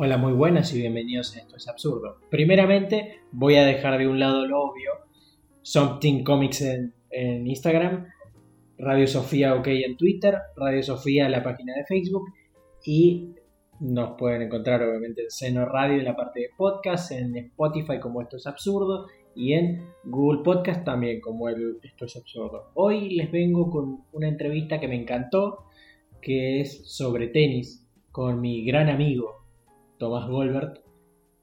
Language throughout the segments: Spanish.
Hola, muy buenas y bienvenidos a Esto es Absurdo. Primeramente, voy a dejar de un lado lo obvio. Something Comics en, Instagram, Radio Sofía OK en Twitter, Radio Sofía la página de Facebook y nos pueden encontrar obviamente en Seno Radio en la parte de podcast, en Spotify como Esto es Absurdo y en Google Podcast también como el Esto es Absurdo. Hoy les vengo con una entrevista que me encantó, que es sobre tenis, con mi gran amigo Tomás Goldberg,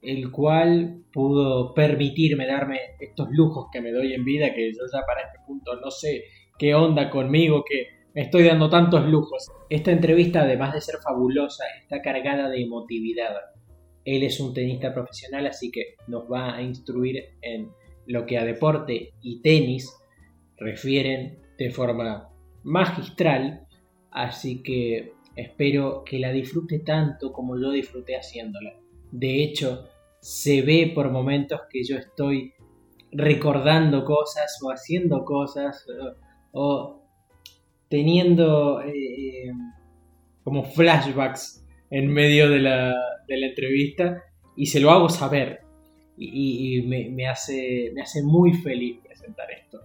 el cual pudo permitirme darme estos lujos que me doy en vida, que yo ya para este punto no sé qué onda conmigo, que me estoy dando tantos lujos. Esta entrevista, además de ser fabulosa, está cargada de emotividad. Él es un tenista profesional, así que nos va a instruir en lo que a deporte y tenis refieren de forma magistral. Así que Espero que la disfrute tanto como yo disfruté haciéndola. De hecho, se ve por momentos que yo estoy recordando cosas o haciendo cosas o, teniendo eh, como flashbacks en medio de la, entrevista y se lo hago saber y, me, hace, me hace muy feliz presentar esto.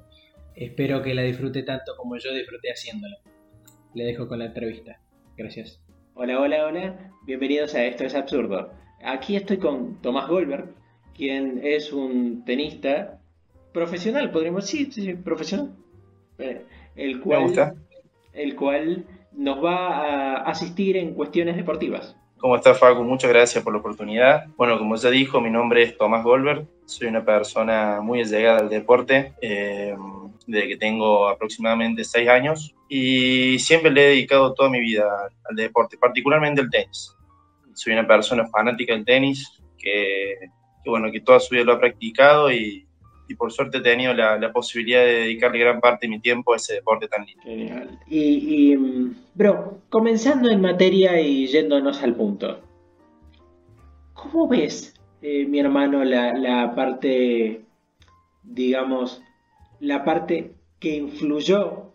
Espero que la disfrute tanto como yo disfruté haciéndola. Le dejo con la entrevista. Gracias. Hola, hola, hola. Bienvenidos a Esto es Absurdo. Aquí estoy con Tomás Goldberg, quien es un tenista profesional, podríamos decir, sí, profesional. Eh, el cual, el cual nos va a asistir en cuestiones deportivas. ¿Cómo está Facu? Muchas gracias por la oportunidad. Bueno, como ya dijo, mi nombre es Tomás Goldberg. Soy una persona muy allegada al deporte. Eh, desde que tengo aproximadamente seis años y siempre le he dedicado toda mi vida al deporte, particularmente al tenis. Soy una persona fanática del tenis que, bueno, que toda su vida lo ha practicado y, y por suerte he tenido la, la, posibilidad de dedicarle gran parte de mi tiempo a ese deporte tan lindo. Genial. Y, y bro, comenzando en materia y yéndonos al punto, ¿cómo ves, eh, mi hermano, la, la parte, digamos, la parte que influyó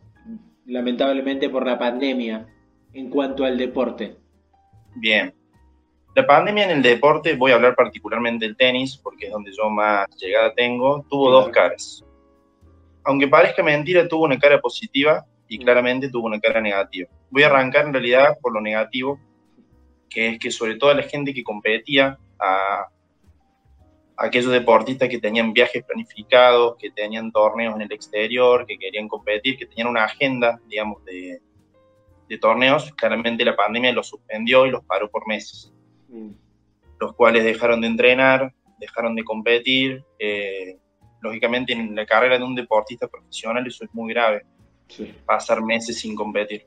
lamentablemente por la pandemia en cuanto al deporte? Bien. La pandemia en el deporte, voy a hablar particularmente del tenis, porque es donde yo más llegada tengo, tuvo dos caras. Aunque parezca mentira, tuvo una cara positiva y claramente tuvo una cara negativa. Voy a arrancar en realidad por lo negativo, que es que sobre todo la gente que competía a, aquellos deportistas que tenían viajes planificados, que tenían torneos en el exterior, que querían competir, que tenían una agenda, digamos, de, torneos, claramente la pandemia los suspendió y los paró por meses. Mm. Los cuales dejaron de entrenar, dejaron de competir. Eh, lógicamente, en la carrera de un deportista profesional eso es muy grave. Pasar meses sin competir.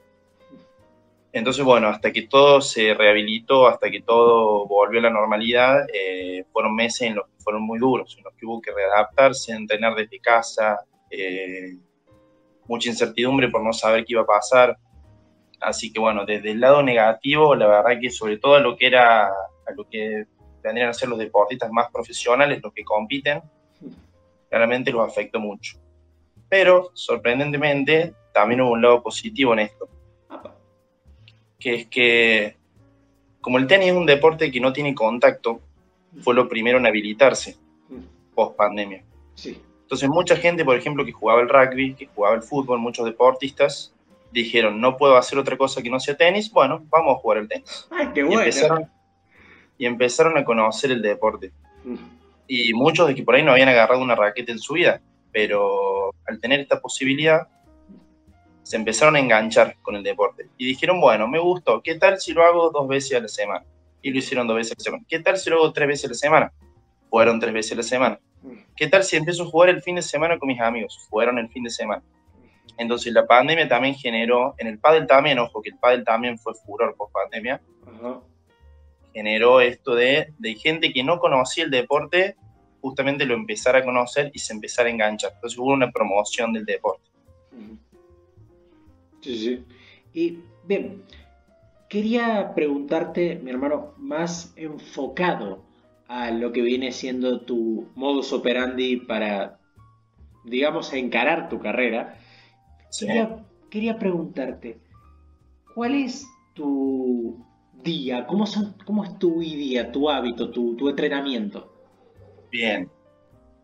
Entonces, bueno, hasta que todo se rehabilitó, hasta que todo volvió a la normalidad, eh, fueron meses en los que fueron muy duros, en los que hubo que readaptarse, entrenar desde casa, eh, mucha incertidumbre por no saber qué iba a pasar. Así que bueno, desde el lado negativo, la verdad que sobre todo a lo que era, a lo que tendrían a ser los deportistas más profesionales, los que compiten, claramente los afectó mucho. Pero, sorprendentemente, también hubo un lado positivo en esto que es que como el tenis es un deporte que no tiene contacto, fue lo primero en habilitarse post pandemia. Sí. Entonces mucha gente, por ejemplo, que jugaba el rugby, que jugaba el fútbol, muchos deportistas, dijeron, no puedo hacer otra cosa que no sea tenis, bueno, vamos a jugar el tenis. Ay, qué bueno. Y empezaron, a conocer el deporte. Y muchos de que por ahí no habían agarrado una raqueta en su vida, pero al tener esta posibilidad, se empezaron a enganchar con el deporte y dijeron, bueno, me gustó, ¿qué tal si lo hago dos veces a la semana? Y lo hicieron dos veces a la semana. ¿Qué tal si lo hago tres veces a la semana? Fueron tres veces a la semana. ¿Qué tal si empiezo a jugar el fin de semana con mis amigos? Fueron el fin de semana. Entonces la pandemia también generó, en el pádel también, ojo, que el pádel también fue furor por pandemia, generó esto de, de gente que no conocía el deporte, justamente lo empezara a conocer y se empezara a enganchar. Entonces hubo una promoción del deporte. Sí, sí. Y bien, quería preguntarte, mi hermano, más enfocado a lo que viene siendo tu modus operandi para, digamos, encarar tu carrera. Quería, quería preguntarte, ¿cuál es tu, día? ¿Cómo, son, cómo es tu día, tu hábito, tu, tu entrenamiento? Bien.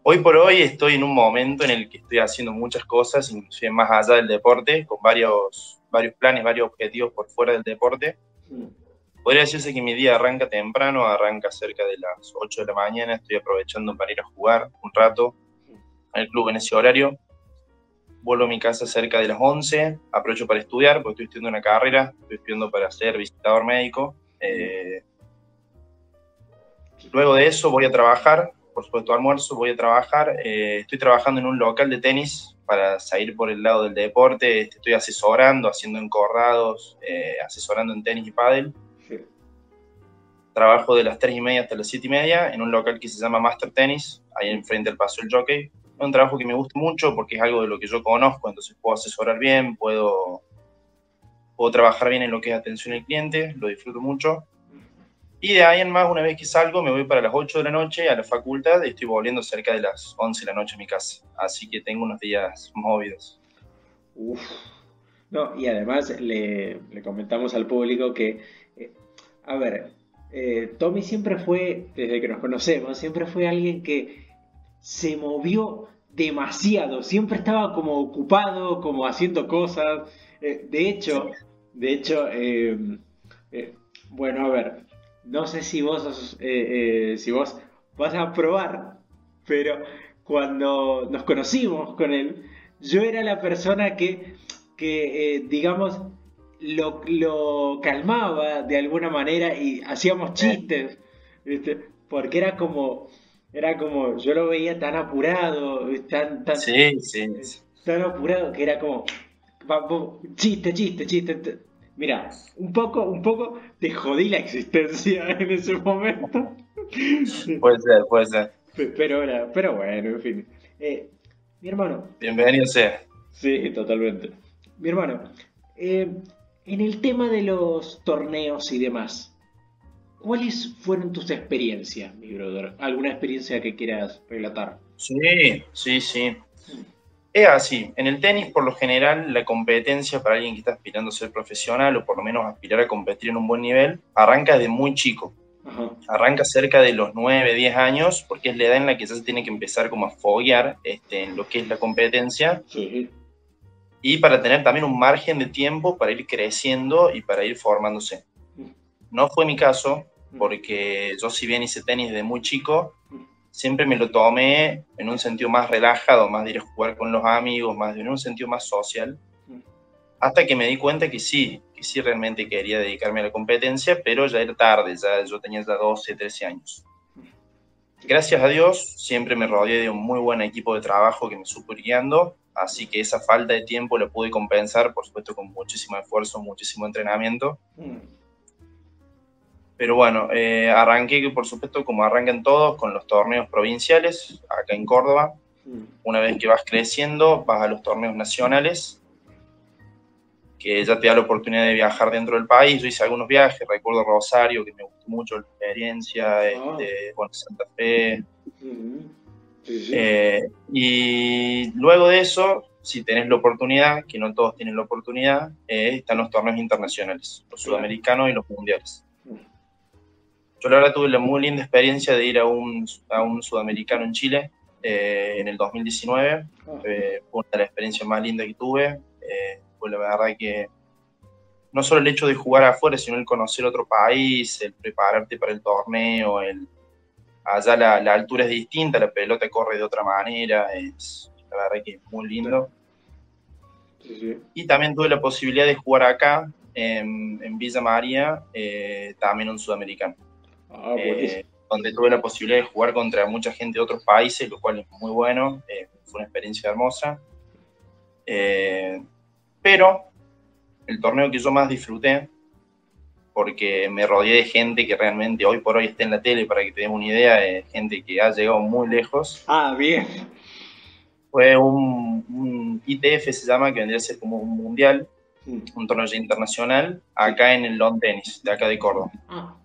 Hoy por hoy estoy en un momento en el que estoy haciendo muchas cosas, inclusive más allá del deporte, con varios, varios planes, varios objetivos por fuera del deporte. Mm. Podría decirse que mi día arranca temprano, arranca cerca de las 8 de la mañana, estoy aprovechando para ir a jugar un rato al club en ese horario. Vuelvo a mi casa cerca de las 11, aprovecho para estudiar, porque estoy estudiando una carrera, estoy estudiando para ser visitador médico. Eh, luego de eso voy a trabajar, por supuesto almuerzo, voy a trabajar. Eh, estoy trabajando en un local de tenis para salir por el lado del deporte, estoy asesorando, haciendo encordados, eh, asesorando en tenis y pádel trabajo de las 3 y media hasta las 7 y media en un local que se llama Master Tennis, ahí enfrente del Paso del Jockey. Es un trabajo que me gusta mucho porque es algo de lo que yo conozco, entonces puedo asesorar bien, puedo, puedo trabajar bien en lo que es atención al cliente, lo disfruto mucho. Y de ahí en más, una vez que salgo, me voy para las 8 de la noche a la facultad y estoy volviendo cerca de las 11 de la noche a mi casa. Así que tengo unos días movidos. Uf. No, y además le, le comentamos al público que, eh, a ver, eh, Tommy siempre fue, desde que nos conocemos, siempre fue alguien que se movió demasiado, siempre estaba como ocupado, como haciendo cosas. Eh, de hecho, de hecho, bueno, a ver, no sé si vos, si vos vas a probar, pero cuando nos conocimos con él, yo era la persona que, que digamos, lo, calmaba de alguna manera y hacíamos chistes, porque era como, era como, yo lo veía tan apurado, tan, tan, tan apurado que era como, chiste, chiste, chiste. Mira, un poco, un poco te jodí la existencia en ese momento. Puede ser, puede ser. Pero, pero bueno, en fin. Eh, mi hermano. Bienvenido sea. Sí, totalmente. Mi hermano, eh, en el tema de los torneos y demás, ¿cuáles fueron tus experiencias, mi brother? ¿Alguna experiencia que quieras relatar? Sí, sí, sí. Es así, en el tenis por lo general la competencia para alguien que está aspirando a ser profesional o por lo menos aspirar a competir en un buen nivel, arranca desde muy chico. Arranca cerca de los 9, 10 años, porque es la edad en la que ya se tiene que empezar como a foguear este, en lo que es la competencia. Sí y para tener también un margen de tiempo para ir creciendo y para ir formándose. No fue mi caso, porque yo si bien hice tenis desde muy chico, siempre me lo tomé en un sentido más relajado, más de ir a jugar con los amigos, más en un sentido más social, hasta que me di cuenta que sí, que sí realmente quería dedicarme a la competencia, pero ya era tarde, ya yo tenía ya 12, 13 años. Gracias a Dios, siempre me rodeé de un muy buen equipo de trabajo que me supo guiando así que esa falta de tiempo lo pude compensar, por supuesto, con muchísimo esfuerzo, muchísimo entrenamiento. Mm. Pero bueno, eh, arranqué, por supuesto, como arrancan todos, con los torneos provinciales, acá en Córdoba. Mm. Una vez que vas creciendo, vas a los torneos nacionales, que ya te da la oportunidad de viajar dentro del país. Yo hice algunos viajes, recuerdo Rosario, que me gustó mucho la experiencia, ah. este, bueno, Santa Fe. Mm. Eh, y luego de eso, si tenés la oportunidad, que no todos tienen la oportunidad, eh, están los torneos internacionales, los sudamericanos y los mundiales. Yo la verdad tuve la muy linda experiencia de ir a un, a un sudamericano en Chile eh, en el 2019. Ah. fue una de las experiencias más lindas que tuve. fue la verdad que no solo el hecho de jugar afuera, sino el conocer otro país, el prepararte para el torneo, el allá la, altura es distinta, la pelota corre de otra manera, es la verdad que es muy lindo. Y también tuve la posibilidad de jugar acá, en, Villa María, eh, también un sudamericano. Ah, eh, donde tuve la posibilidad de jugar contra mucha gente de otros países, lo cual es muy bueno, eh, fue una experiencia hermosa. pero el torneo que yo más disfruté porque me rodeé de gente que realmente hoy por hoy está en la tele, para que te des una idea, de gente que ha llegado muy lejos. Ah, bien. Fue un, ITF, se llama, que vendría a ser como un mundial, un torneo internacional, acá en el Long Tennis, de acá de Córdoba. Ah.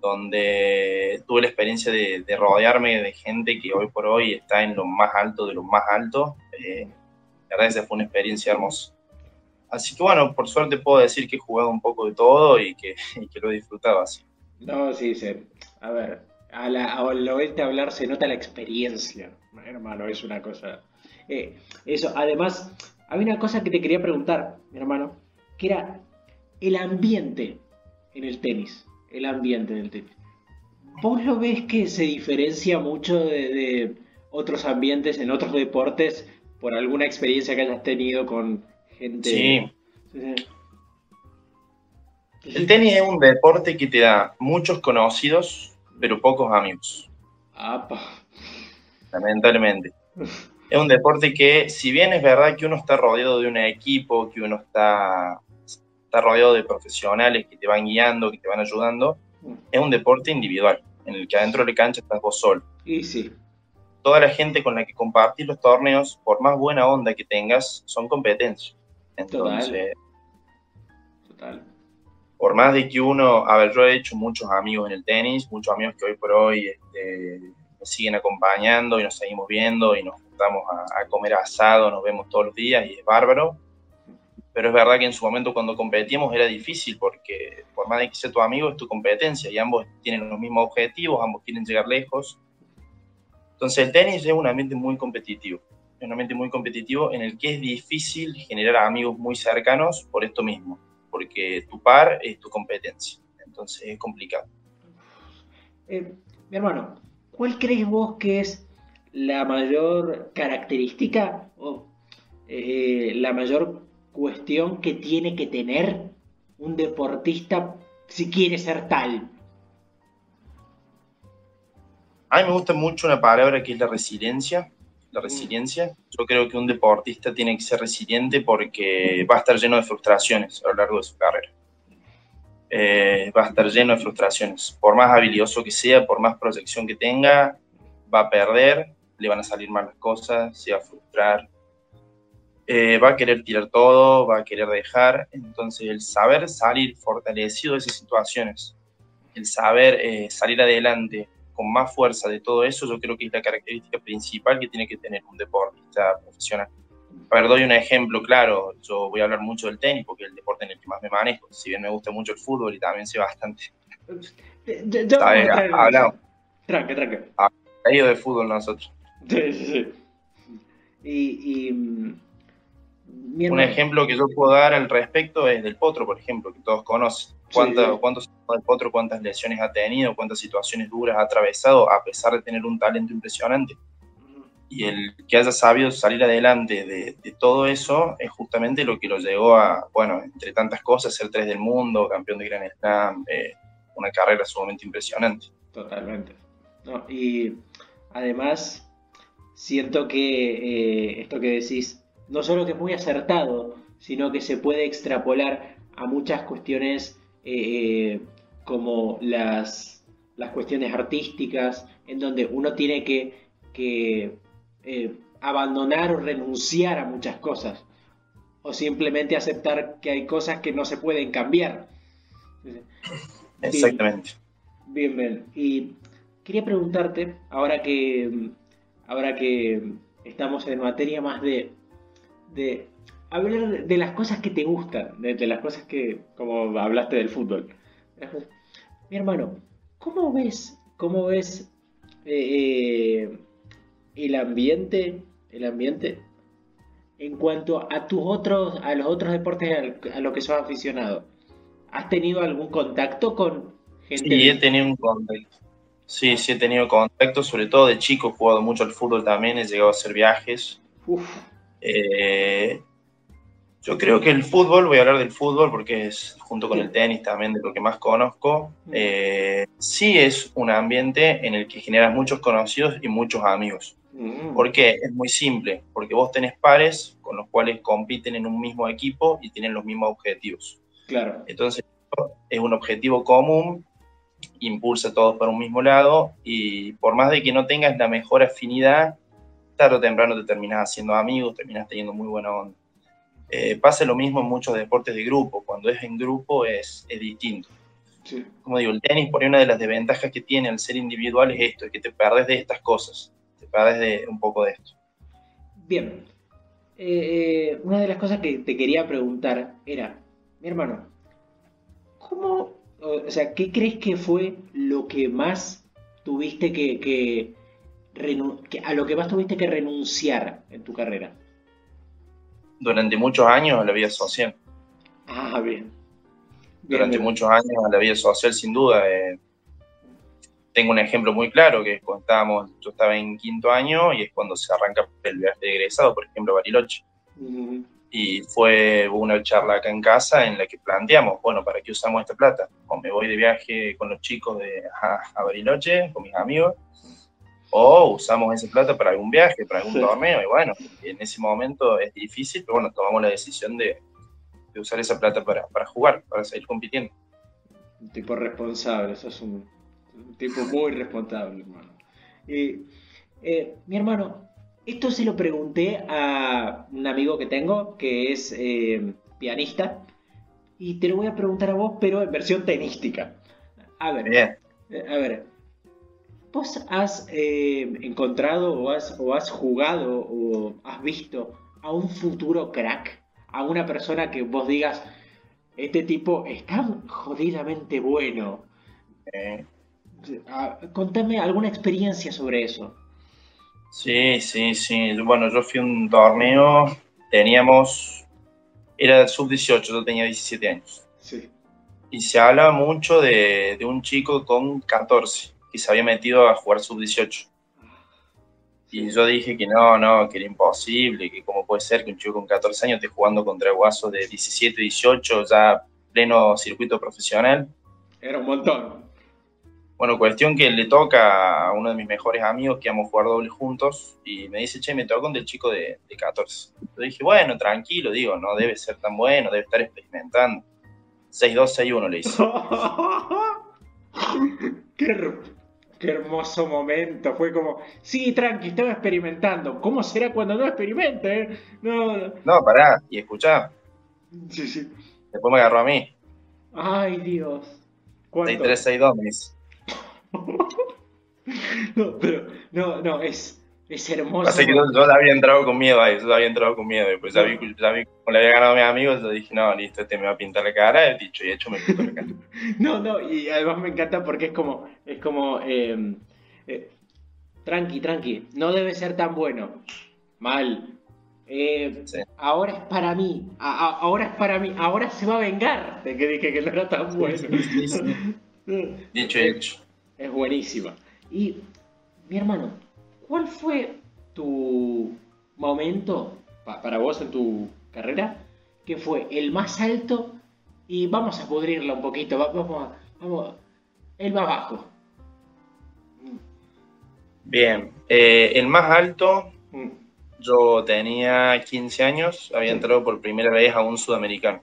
Donde tuve la experiencia de, rodearme de gente que hoy por hoy está en lo más alto de lo más alto. Eh, la verdad, esa fue una experiencia hermosa. Así que bueno, por suerte puedo decir que he jugado un poco de todo y que, que lo he disfrutado así. No, sí, sí. A ver, a la, al oírte hablar se nota la experiencia, hermano, es una cosa. Eh, eso, además, había una cosa que te quería preguntar, mi hermano, que era el ambiente en el tenis. El ambiente en el tenis. ¿Vos lo ves que se diferencia mucho de, otros ambientes en otros deportes por alguna experiencia que hayas tenido con gente? Sí. El tenis es un deporte que te da muchos conocidos, pero pocos amigos. Lamentablemente. es un deporte que, si bien es verdad que uno está rodeado de un equipo, que uno está, está rodeado de profesionales que te van guiando, que te van ayudando, mm. es un deporte individual en el que adentro de la cancha estás vos solo. Y sí. Toda la gente con la que compartís los torneos, por más buena onda que tengas, son competencias. Entonces, Total. Por más de que uno, a ver, yo he hecho muchos amigos en el tenis, muchos amigos que hoy por hoy este, me siguen acompañando y nos seguimos viendo y nos juntamos a, a comer asado, nos vemos todos los días y es bárbaro pero es verdad que en su momento cuando competíamos era difícil porque por más de que sea tu amigo es tu competencia y ambos tienen los mismos objetivos, ambos quieren llegar lejos. Entonces el tenis es un ambiente muy competitivo, es un ambiente muy competitivo en el que es difícil generar amigos muy cercanos por esto mismo, porque tu par es tu competencia, entonces es complicado. Eh, mi hermano, ¿cuál crees vos que es la mayor característica o eh, la mayor cuestión que tiene que tener un deportista si quiere ser tal? A mí me gusta mucho una palabra que es la resiliencia. La mm. resiliencia. Yo creo que un deportista tiene que ser resiliente porque va a estar lleno de frustraciones a lo largo de su carrera. Eh, va a estar lleno de frustraciones. Por más habilidoso que sea, por más proyección que tenga, va a perder, le van a salir mal las cosas, se va a frustrar, eh, va a querer tirar todo, va a querer dejar. Entonces, el saber salir fortalecido de esas situaciones, el saber eh, salir adelante con más fuerza de todo eso, yo creo que es la característica principal que tiene que tener un deportista profesional. A ver, doy un ejemplo claro. Yo voy a hablar mucho del tenis porque es el deporte en el que más me manejo. Si bien me gusta mucho el fútbol y también sé bastante. Yo, Hablamos. Tranque, tranque. ido de fútbol nosotros. Sí, sí, sí. Y, y un ejemplo que yo puedo dar al respecto es del Potro, por ejemplo, que todos conocen. ¿Cuánto, ¿Cuántos del Potro, cuántas lesiones ha tenido, cuántas situaciones duras ha atravesado, a pesar de tener un talento impresionante? Y el que haya sabido salir adelante de, todo eso es justamente lo que lo llevó a, bueno, entre tantas cosas, ser tres del mundo, campeón de Grand Slam, eh, una carrera sumamente impresionante. Totalmente. y además, siento que eh, esto que decís no solo que es muy acertado, sino que se puede extrapolar a muchas cuestiones eh, eh, como las, las, cuestiones artísticas, en donde uno tiene que, eh, abandonar o renunciar a muchas cosas, o simplemente aceptar que hay cosas que no se pueden cambiar. Exactamente. Bien, bien. Y quería preguntarte, ahora que, ahora que estamos en materia más de de hablar de las cosas que te gustan, de, las cosas que, como hablaste del fútbol. Mi hermano, ¿cómo ves, cómo ves eh, eh, el ambiente, el ambiente en cuanto a tus otros, a los otros deportes a los que sos aficionado? ¿Has tenido algún contacto con gente? Sí, he tenido un contacto. Sí, sí he tenido contacto, sobre todo de chico, he jugado mucho al fútbol también, he llegado a hacer viajes. Uf. Eh, yo creo que el fútbol, voy a hablar del fútbol porque es junto con el tenis también de lo que más conozco, eh, sí es un ambiente en el que generas muchos conocidos y muchos amigos. Mm. ¿Por qué? Es muy simple, porque vos tenés pares con los cuales compiten en un mismo equipo y tienen los mismos objetivos. Claro. Entonces, es un objetivo común, impulsa a todos para un mismo lado y por más de que no tengas la mejor afinidad, tarde o temprano te terminas haciendo amigos, terminas teniendo muy buena onda. Eh, pasa lo mismo en muchos deportes de grupo, cuando es en grupo es, es distinto. Como digo, el tenis, por ahí una de las desventajas que tiene al ser individual es esto, es que te perdes de estas cosas, te perdes de un poco de esto. Bien, eh, eh, una de las cosas que te quería preguntar era, mi hermano, ¿cómo, o sea, qué crees que fue lo que más tuviste que, que, a lo que más tuviste que renunciar en tu carrera? Durante muchos años la vida social. Ah, bien. Durante muchos años la vida social, sin duda. Eh, tengo un ejemplo muy claro, que es cuando estábamos, yo estaba en quinto año y es cuando se arranca el viaje de egresado, por ejemplo, a Bariloche. Y fue una charla acá en casa en la que planteamos, bueno, ¿para qué usamos esta plata? O me voy de viaje con los chicos de, a, Bariloche, con mis amigos, o usamos esa plata para algún viaje, para algún torneo. Y bueno, en ese momento es difícil, pero bueno, tomamos la decisión de, de usar esa plata para, para jugar, para seguir compitiendo. Un tipo responsable, eso es un, un tipo muy responsable, hermano. Eh, mi hermano, esto se lo pregunté a un amigo que tengo que es eh, pianista y te lo voy a preguntar a vos, pero en versión tenística. A ver, Bien. Eh, a ver, ¿vos has encontrado o has, o has jugado o has visto a un futuro crack? A una persona que vos digas, este tipo es tan jodidamente bueno. Contame alguna experiencia sobre eso. Sí, sí, sí. Bueno, yo fui a un torneo, teníamos, era sub-18, yo tenía 17 años. Sí. Y se habla mucho de, un chico con 14 que se había metido a jugar sub-18. Y yo dije que no, no, que era imposible, que cómo puede ser que un chico con 14 años esté jugando contra guasos de 17, 18, ya pleno circuito profesional. Era un montón. Bueno, cuestión que le toca a uno de mis mejores amigos que vamos a jugar doble juntos y me dice, che, me toca con del chico de, 14. Yo dije, bueno, tranquilo, digo, no debe ser tan bueno, debe estar experimentando. 6-2, 6-1 le hice. qué, qué, hermoso momento. Fue como, sí, tranqui, estaba experimentando. ¿Cómo será cuando no experimente? No, no. no, pará, y escuchá. Sí, sí. Después me agarró a mí. Ay, Dios. 6-3, 6-2 me dice. no, pero, no, no, es, es hermoso. Así que yo, yo, había entrado con miedo ahí, yo había entrado con miedo. Después ya vi, ya vi como le había ganado a mis amigos, yo dije, no, listo, este me va a pintar la cara, he dicho y hecho me pintó la cara. no, no, y además me encanta porque es como, es como, eh, eh, tranqui, tranqui, no debe ser tan bueno. Mal. Eh, ahora es para mí, ahora es para mí, ahora se va a vengar de que dije que no era tan bueno. Dicho y hecho. Es buenísima. Y, mi hermano, ¿cuál fue tu momento para vos en tu carrera que fue el más alto? Y vamos a pudrirla un poquito, vamos, vamos, el más bajo. Bien, eh, el más alto, mm. yo tenía 15 años, había entrado por primera vez a un sudamericano.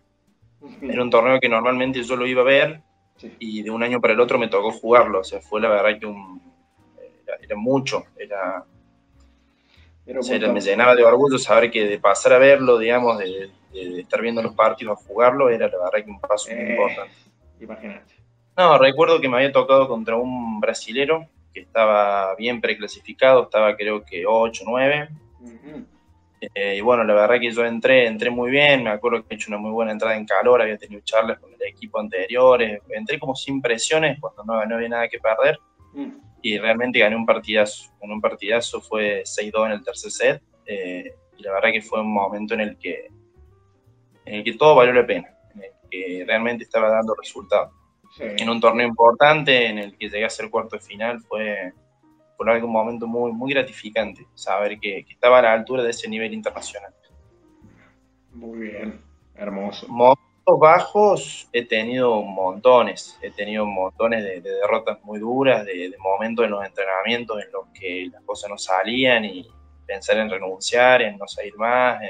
Era un torneo que normalmente yo lo iba a ver, y de un año para el otro me tocó jugarlo, o sea, fue la verdad que un, era, mucho, era, me llenaba de orgullo saber que de pasar a verlo, digamos, de, estar viendo los partidos a jugarlo, era la verdad que un paso muy eh, importante. Imagínate. No, recuerdo que me había tocado contra un brasilero que estaba bien preclasificado, estaba creo que 8, 9. Eh, y bueno, la verdad que yo entré, entré muy bien, me acuerdo que he hecho una muy buena entrada en calor, había tenido charlas con el equipo anteriores, entré como sin presiones cuando no, no había nada que perder mm. Y realmente gané un partidazo, un partidazo fue 6-2 en el tercer set eh, y la verdad que fue un momento en el que, en el que todo valió la pena, en el que realmente estaba dando resultados. En un torneo importante en el que llegué a ser cuarto de final fue fue un momento muy, muy gratificante saber que, estaba a la altura de ese nivel internacional. Muy bien, hermoso. Momentos bajos he tenido montones, he tenido montones de, derrotas muy duras, de, momentos en los entrenamientos en los que las cosas no salían y pensar en renunciar, en no salir más.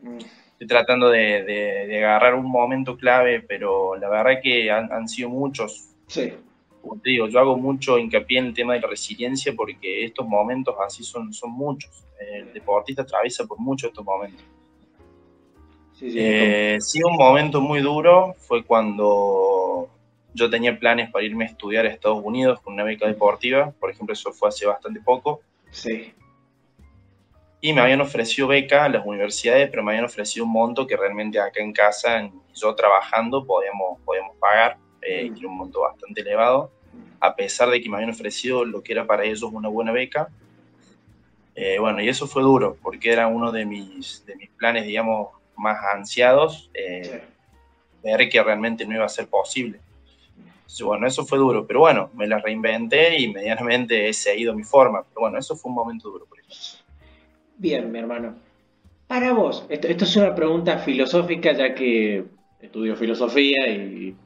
Mm. Estoy tratando de, agarrar un momento clave, pero la verdad que han, han sido muchos. Sí como te digo, yo hago mucho hincapié en el tema de la resiliencia porque estos momentos así son, son muchos. El deportista atraviesa por muchos estos momentos. Sí, sí, eh, sí, un momento muy duro fue cuando yo tenía planes para irme a estudiar a Estados Unidos con una beca deportiva, por ejemplo, eso fue hace bastante poco. Sí. y me habían ofrecido beca a las universidades, pero me habían ofrecido un monto que realmente acá en casa, yo trabajando, podíamos, podíamos pagar, eh, que era un monto bastante elevado, a pesar de que me habían ofrecido lo que era para ellos una buena beca. Eh, bueno, y eso fue duro, porque era uno de mis, de mis planes, digamos, más ansiados, eh, ver que realmente no iba a ser posible. bueno, eso fue duro, pero bueno, me la reinventé y medianamente he seguido mi forma. Pero bueno, eso fue un momento duro, por ejemplo. Bien, mi hermano. Para vos, esto, es una pregunta filosófica ya que estudio filosofía y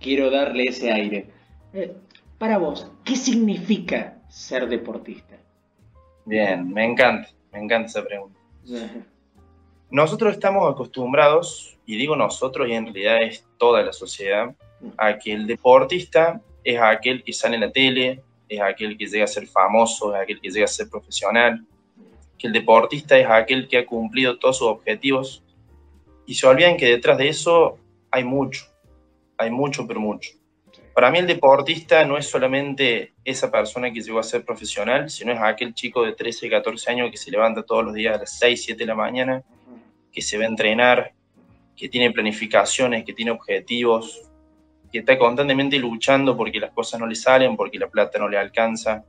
quiero darle ese aire. Eh, para vos, ¿qué significa ser deportista? Bien, me encanta, me encanta esa pregunta. Nosotros estamos acostumbrados, y digo nosotros y en realidad es toda la sociedad, a que el deportista es aquel que sale en la tele, es aquel que llega a ser famoso, es aquel que llega a ser profesional, que el deportista es aquel que ha cumplido todos sus objetivos y se olvidan que detrás de eso hay mucho, hay mucho, pero mucho. Para mí el deportista no es solamente esa persona que llegó a ser profesional, sino es aquel chico de 13, 14 años que se levanta todos los días a las 6, 7 de la mañana, que se va a entrenar, que tiene planificaciones, que tiene objetivos, que está constantemente luchando porque las cosas no le salen, porque la plata no le alcanza.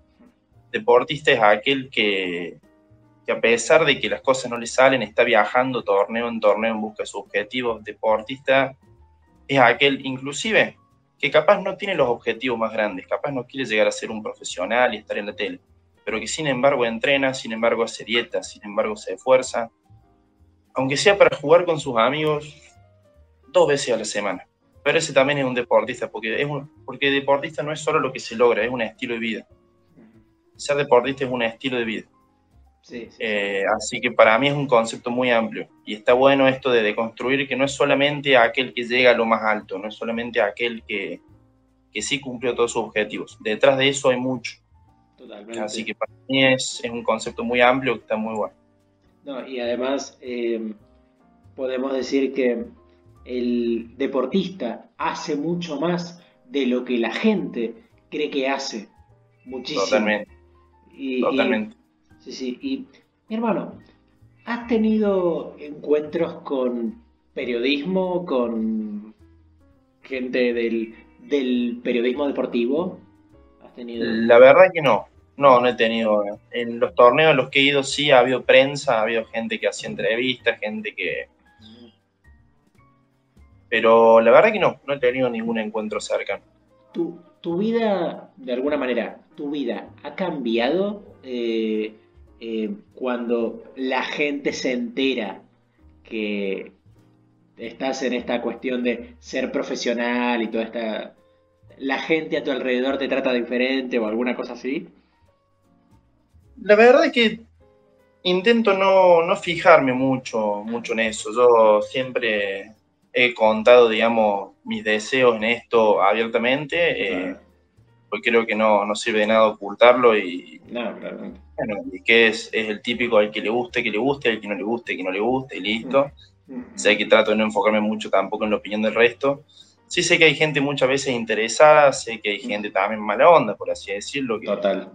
Deportista es aquel que, que a pesar de que las cosas no le salen, está viajando torneo en torneo en busca de sus objetivos. Deportista es aquel, inclusive, que capaz no tiene los objetivos más grandes, capaz no quiere llegar a ser un profesional y estar en la tele, pero que sin embargo entrena, sin embargo hace dieta, sin embargo se esfuerza, aunque sea para jugar con sus amigos dos veces a la semana. Pero ese también es un deportista, porque, es porque deportista no es solo lo que se logra, es un estilo de vida. Ser deportista es un estilo de vida. Eh, así que para mí es un concepto muy amplio y está bueno esto de deconstruir que no es solamente aquel que llega a lo más alto, no es solamente aquel que, que sí cumplió todos sus objetivos. Detrás de eso hay mucho. Totalmente. Así que para mí es, es, un concepto muy amplio que está muy bueno. No, y además eh, podemos decir que el deportista hace mucho más de lo que la gente cree que hace. Muchísimo. Totalmente. Totalmente. Sí, sí. Y mi hermano, ¿has tenido encuentros con periodismo, con gente del, periodismo deportivo? ¿Has tenido... La verdad que no. No, no he tenido. En los torneos a los que he ido sí ha habido prensa, ha habido gente que hacía entrevistas, gente que... Pero la verdad que no, no he tenido ningún encuentro cercano. ¿Tu, tu vida, de alguna manera, tu vida ha cambiado eh, eh, cuando la gente se entera que estás en esta cuestión de ser profesional y toda esta... ¿La gente a tu alrededor te trata diferente o alguna cosa así? La verdad es que intento no, fijarme mucho, mucho en eso. Yo siempre he contado, digamos, mis deseos en esto abiertamente, eh, porque creo que no, no, sirve de nada ocultarlo y, no, claramente bueno, y que es, es, el típico al que le guste, que le guste, al que no le guste, que no le guste, y listo. Sé que trato de no enfocarme mucho tampoco en la opinión del resto. Sí sé que hay gente muchas veces interesada, sé que hay gente también mala onda, por así decirlo. Total.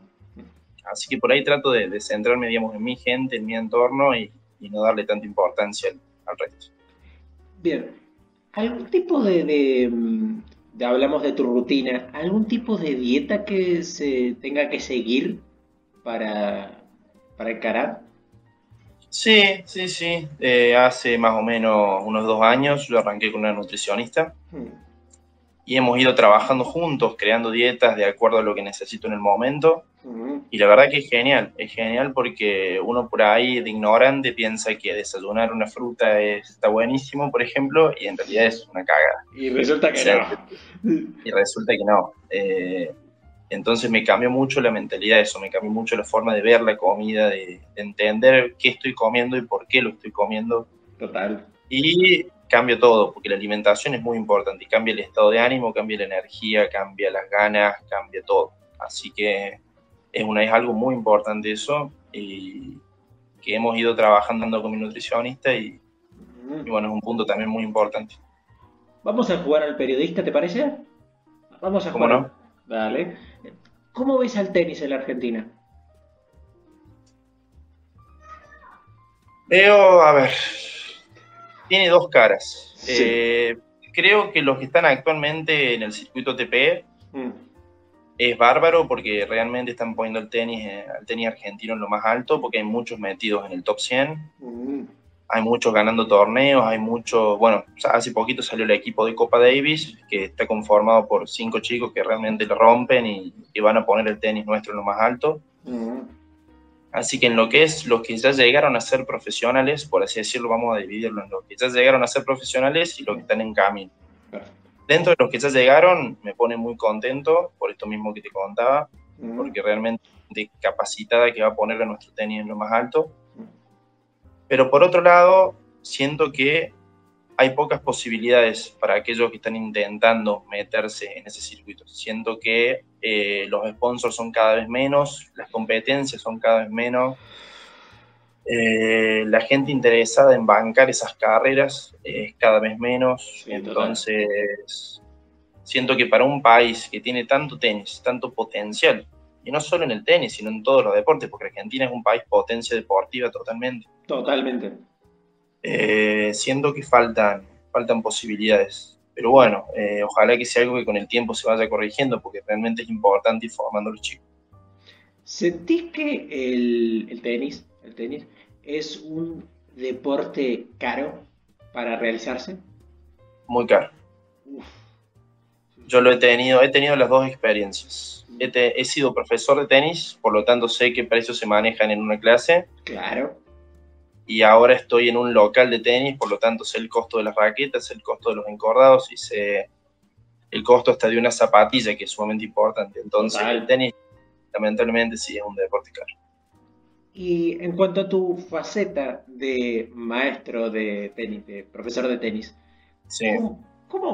Así que por ahí trato de, centrarme, digamos, en mi gente, en mi entorno y, no darle tanta importancia al, resto. Bien. ¿Algún tipo de, de, de, hablamos de tu rutina, algún tipo de dieta que se tenga que seguir para, para encarar? Sí, sí, sí. Eh, hace más o menos unos dos años yo arranqué con una nutricionista hmm. Y hemos ido trabajando juntos, creando dietas de acuerdo a lo que necesito en el momento. Y la verdad que es genial, es genial porque uno por ahí de ignorante piensa que desayunar una fruta está buenísimo, por ejemplo, y en realidad es una cagada. Y resulta que no. Y resulta que no. Eh, entonces me cambió mucho la mentalidad de eso, me cambió mucho la forma de ver la comida, de, entender qué estoy comiendo y por qué lo estoy comiendo. Total. Y cambia todo, porque la alimentación es muy importante, cambia el estado de ánimo, cambia la energía, cambia las ganas, cambia todo. Así que es, una, es algo muy importante eso y que hemos ido trabajando con mi nutricionista y, bueno, es un punto también muy importante. Vamos a jugar al periodista, ¿te parece? Vamos a jugar. ¿Cómo no? Vale. ¿Cómo ves al tenis en la Argentina? Veo, a ver, tiene dos caras. Eh, creo que los que están actualmente en el circuito TP mm. es bárbaro porque realmente están poniendo el tenis, eh, el tenis argentino en lo más alto porque hay muchos metidos en el top 100. Mm. Hay muchos ganando torneos, hay muchos, bueno, hace poquito salió el equipo de Copa Davis, que está conformado por cinco chicos que realmente lo rompen y, van a poner el tenis nuestro en lo más alto. Mm. Así que en lo que es los que ya llegaron a ser profesionales, por así decirlo, vamos a dividirlo en los que ya llegaron a ser profesionales y los que están en camino. Dentro de los que ya llegaron, me pone muy contento por esto mismo que te contaba, porque realmente de capacitada que va a poner a nuestro tenis en lo más alto. Pero por otro lado, siento que hay pocas posibilidades para aquellos que están intentando meterse en ese circuito. Siento que eh, los sponsors son cada vez menos, las competencias son cada vez menos, eh, la gente interesada en bancar esas carreras es cada vez menos. Entonces, siento que para un país que tiene tanto tenis, tanto potencial, y no solo en el tenis, sino en todos los deportes, porque Argentina es un país potencia deportiva totalmente. Totalmente eh, siento que faltan, faltan posibilidades. Pero bueno, eh, ojalá que sea algo que con el tiempo se vaya corrigiendo, porque realmente es importante ir formando a los chicos. ¿Sentís que el, tenis, el tenis es un deporte caro para realizarse? Muy caro. Yo lo he tenido, he tenido las dos experiencias. He, he, sido profesor de tenis, por lo tanto sé qué precios se manejan en una clase. Claro y ahora estoy en un local de tenis, por lo tanto sé el costo de las raquetas, sé el costo de los encordados y sé el costo hasta de una zapatilla, que es sumamente importante. Entonces el tenis lamentablemente sí es un deporte caro. Y en cuanto a tu faceta de maestro de tenis, de profesor de tenis, ¿cómo,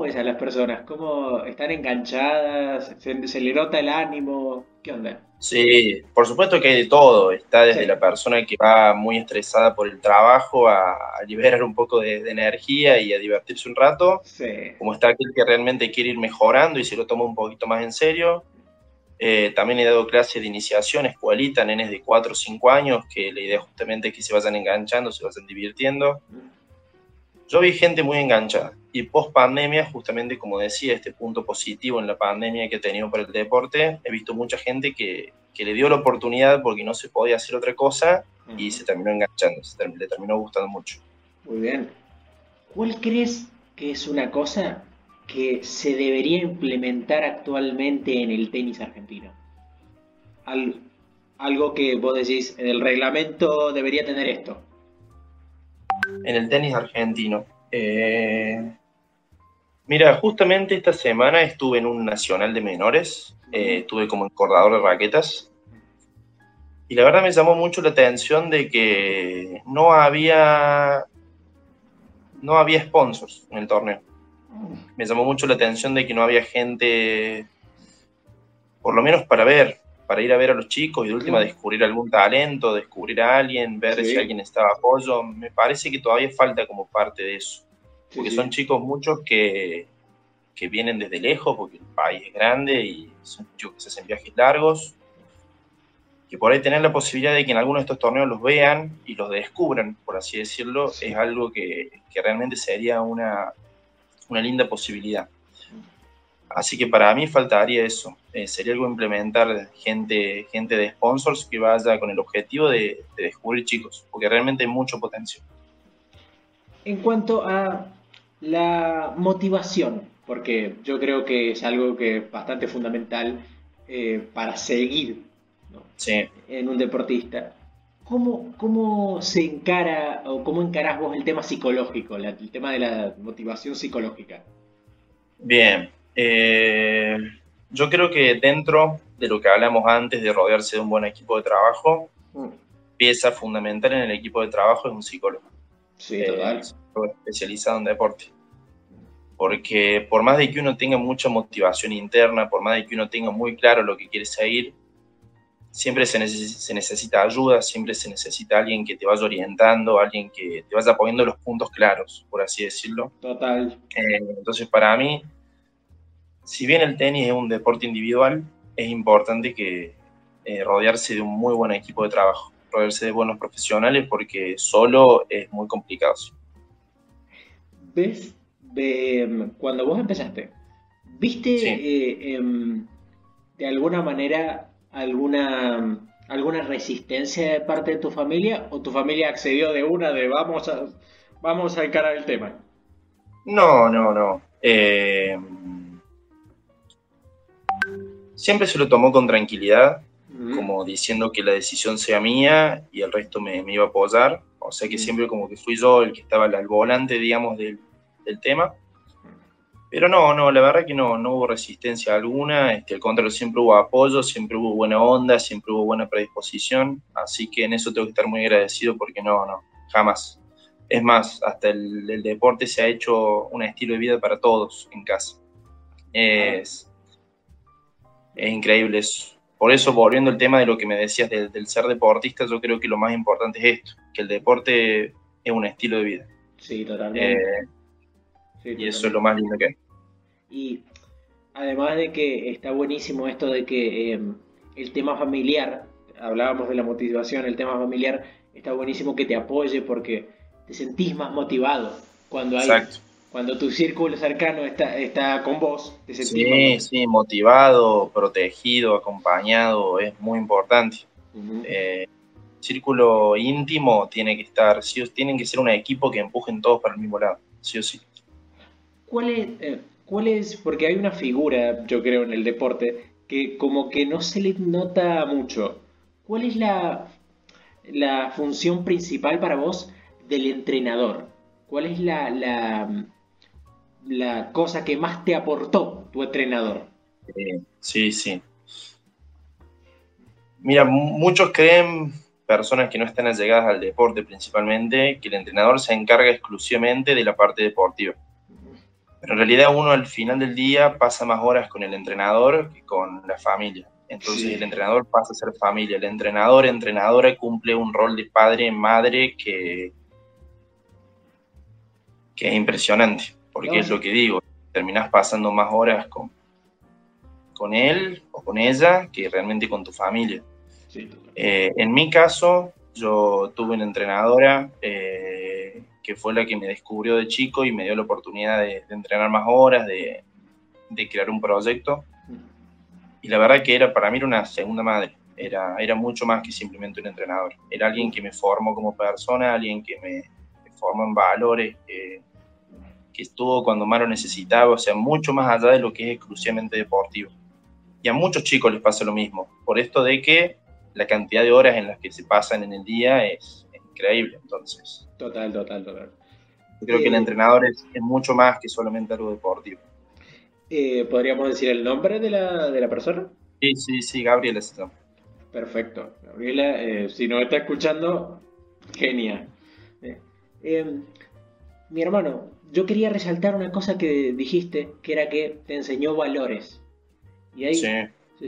ves a las personas? ¿Cómo están enganchadas? ¿Se, se le nota el ánimo? ¿Qué onda? Sí, por supuesto que hay de todo. Está desde la persona que va muy estresada por el trabajo a, liberar un poco de, energía y a divertirse un rato. Como está aquel que realmente quiere ir mejorando y se lo toma un poquito más en serio. Eh, también he dado clases de iniciación, escuelita, nenes de 4 o 5 años, que la idea justamente es que se vayan enganchando, se vayan divirtiendo. Yo vi gente muy enganchada y post pandemia, justamente como decía, este punto positivo en la pandemia que he tenido para el deporte, he visto mucha gente que, que le dio la oportunidad porque no se podía hacer otra cosa y se terminó enganchando, se le terminó gustando mucho. Muy bien. ¿Cuál crees que es una cosa que se debería implementar actualmente en el tenis argentino? algo que vos decís, en el reglamento debería tener esto. En el tenis argentino. Eh, Mira, justamente esta semana estuve en un nacional de menores, eh, estuve como encordador de raquetas, y la verdad me llamó mucho la atención de que no había, no había sponsors en el torneo. Me llamó mucho la atención de que no había gente, por lo menos para ver, para ir a ver a los chicos y de última descubrir algún talento, descubrir a alguien, ver si alguien estaba apoyo. Me parece que todavía falta como parte de eso porque son chicos muchos que, que, vienen desde lejos, porque el país es grande y son chicos que se hacen viajes largos, que por ahí tener la posibilidad de que en alguno de estos torneos los vean y los descubran, por así decirlo, es algo que, que realmente sería una, una, linda posibilidad. Así que para mí faltaría eso, eh, sería algo implementar gente, gente de sponsors que vaya con el objetivo de, de descubrir chicos, porque realmente hay mucho potencial. En cuanto a la motivación, porque yo creo que es algo que es bastante fundamental eh, para seguir en un deportista. ¿Cómo, ¿Cómo, se encara o cómo encarás vos el tema psicológico, el tema de la motivación psicológica? Bien, eh, yo creo que dentro de lo que hablamos antes de rodearse de un buen equipo de trabajo, mm. pieza fundamental en el equipo de trabajo es un psicólogo. Sí, total. Especializado en deporte. Porque por más de que uno tenga mucha motivación interna, por más de que uno tenga muy claro lo que quiere seguir, siempre se, se necesita ayuda, siempre se necesita alguien que te vaya orientando, alguien que te vaya poniendo los puntos claros, por así decirlo. Total. Eh, entonces, para mí, si bien el tenis es un deporte individual, es importante que eh, rodearse de un muy buen equipo de trabajo rodearse de buenos profesionales porque solo es muy complicado. ¿Ves? cuando vos empezaste, ¿viste eh, em, de alguna manera alguna, alguna resistencia de parte de tu familia o tu familia accedió de una de vamos a, vamos a encarar el tema? No, no, no. Eh, siempre se lo tomó con tranquilidad, como diciendo que la decisión sea mía y el resto me, iba a apoyar. O sea que siempre como que fui yo el que estaba al volante, digamos, del, tema. Pero no, no, la verdad que no, no hubo resistencia alguna, este, al contrario, siempre hubo apoyo, siempre hubo buena onda, siempre hubo buena predisposición, así que en eso tengo que estar muy agradecido porque no, no, jamás. Es más, hasta el, deporte se ha hecho un estilo de vida para todos en casa. Es, es increíble eso. Por eso, volviendo al tema de lo que me decías del, ser deportista, yo creo que lo más importante es esto, que el deporte es un estilo de vida. Sí, totalmente. Eh, y eso es lo más lindo que hay. Y además de que está buenísimo esto de que em, el tema familiar, hablábamos de la motivación, el tema familiar, está buenísimo que te apoye porque te sentís más motivado cuando hay cuando tu círculo cercano está, está con vos, te sentís sí, sí, motivado, protegido, acompañado, es muy importante. Eh, círculo íntimo tiene que estar, sí, tienen que ser un equipo que empujen todos para el mismo lado, sí o sí. ¿Cuál es, eh, ¿Cuál es, porque hay una figura, yo creo, en el deporte, que como que no se le nota mucho? ¿Cuál es la, la función principal para vos del entrenador? ¿Cuál es la, la, cosa que más te aportó tu entrenador? Sí, sí. Mira, muchos creen, personas que no están allegadas al deporte principalmente, que el entrenador se encarga exclusivamente de la parte deportiva. Pero en realidad uno al final del día pasa más horas con el entrenador que con la familia. Entonces el entrenador pasa a ser familia. El entrenador, entrenadora cumple un rol de padre, madre que, que es impresionante, porque es lo que digo, terminas pasando más horas con, con él o con ella que realmente con tu familia. Eh, en mi caso, yo tuve una entrenadora eh, que fue la que me descubrió de chico y me dio la oportunidad de, entrenar más horas, de, de, crear un proyecto. Y la verdad que era para mí era una segunda madre. Era, era mucho más que simplemente un entrenador. Era alguien que me formó como persona, alguien que me, me formó en valores, que, que estuvo cuando más lo necesitaba, o sea, mucho más allá de lo que es exclusivamente deportivo. Y a muchos chicos les pasa lo mismo, por esto de que la cantidad de horas en las que se pasan en el día es, increíble, entonces. Total, total, total. Yo creo que el eh, entrenador es, mucho más que solamente algo deportivo. Eh, ¿Podríamos decir el nombre de la, de la persona? Sí, sí, sí, Gabriela es Perfecto. Gabriela, eh, si nos está escuchando, genia. mi hermano, yo quería resaltar una cosa que dijiste, que era que te enseñó valores. Y hay, sí.